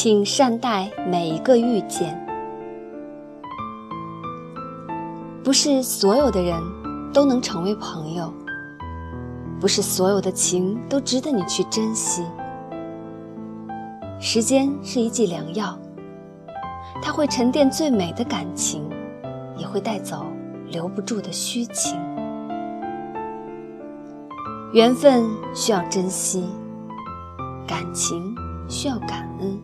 请善待每一个遇见。不是所有的人都能成为朋友，不是所有的情都值得你去珍惜。时间是一剂良药，它会沉淀最美的感情，也会带走留不住的虚情。缘分需要珍惜，感情需要感恩。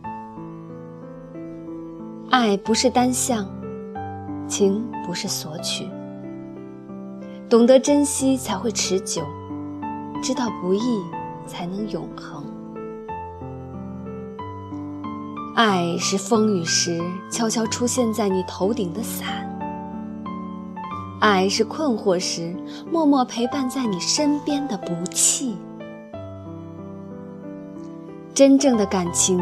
爱不是单向。情不是索取，懂得珍惜才会持久，知道不易才能永恒。爱是风雨时悄悄出现在你头顶的伞，爱是困惑时默默陪伴在你身边的不弃。真正的感情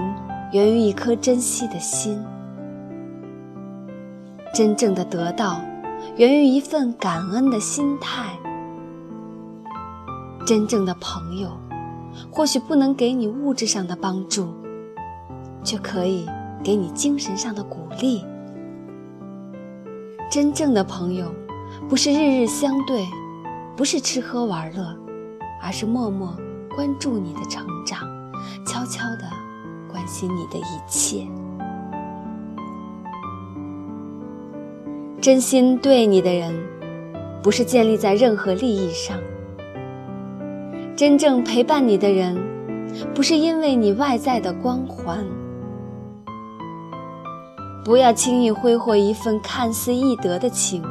源于一颗珍惜的心。真正的得到，源于一份感恩的心态。真正的朋友，或许不能给你物质上的帮助，却可以给你精神上的鼓励。真正的朋友，不是日日相对，不是吃喝玩乐，而是默默关注你的成长，悄悄地关心你的一切。真心对你的人，不是建立在任何利益上；真正陪伴你的人，不是因为你外在的光环。不要轻易挥霍一份看似易得的情，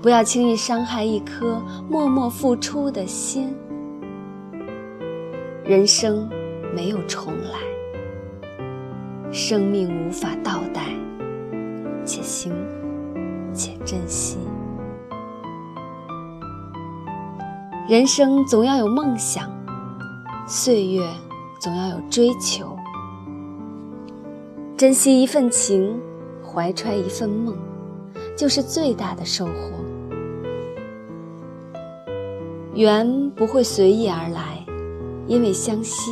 不要轻易伤害一颗默默付出的心。人生没有重来，生命无法倒带，且行。且珍惜。人生总要有梦想，岁月总要有追求。珍惜一份情，怀揣一份梦，就是最大的收获。缘不会随意而来，因为相惜；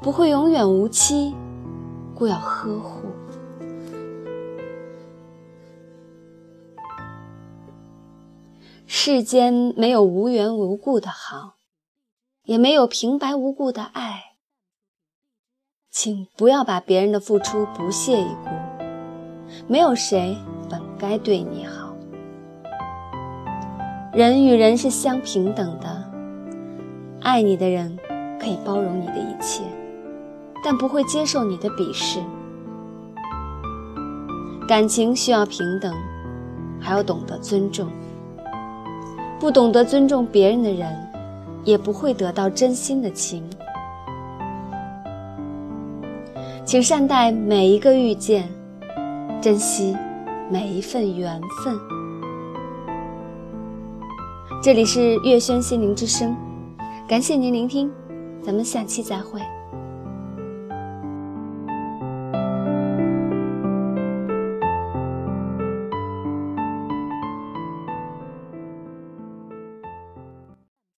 不会永远无期，故要呵护。世间没有无缘无故的好，也没有平白无故的爱。请不要把别人的付出不屑一顾。没有谁本该对你好。人与人是相平等的，爱你的人可以包容你的一切，但不会接受你的鄙视。感情需要平等，还要懂得尊重。不懂得尊重别人的人，也不会得到真心的情。请善待每一个遇见，珍惜每一份缘分。这里是月轩心灵之声，感谢您聆听，咱们下期再会。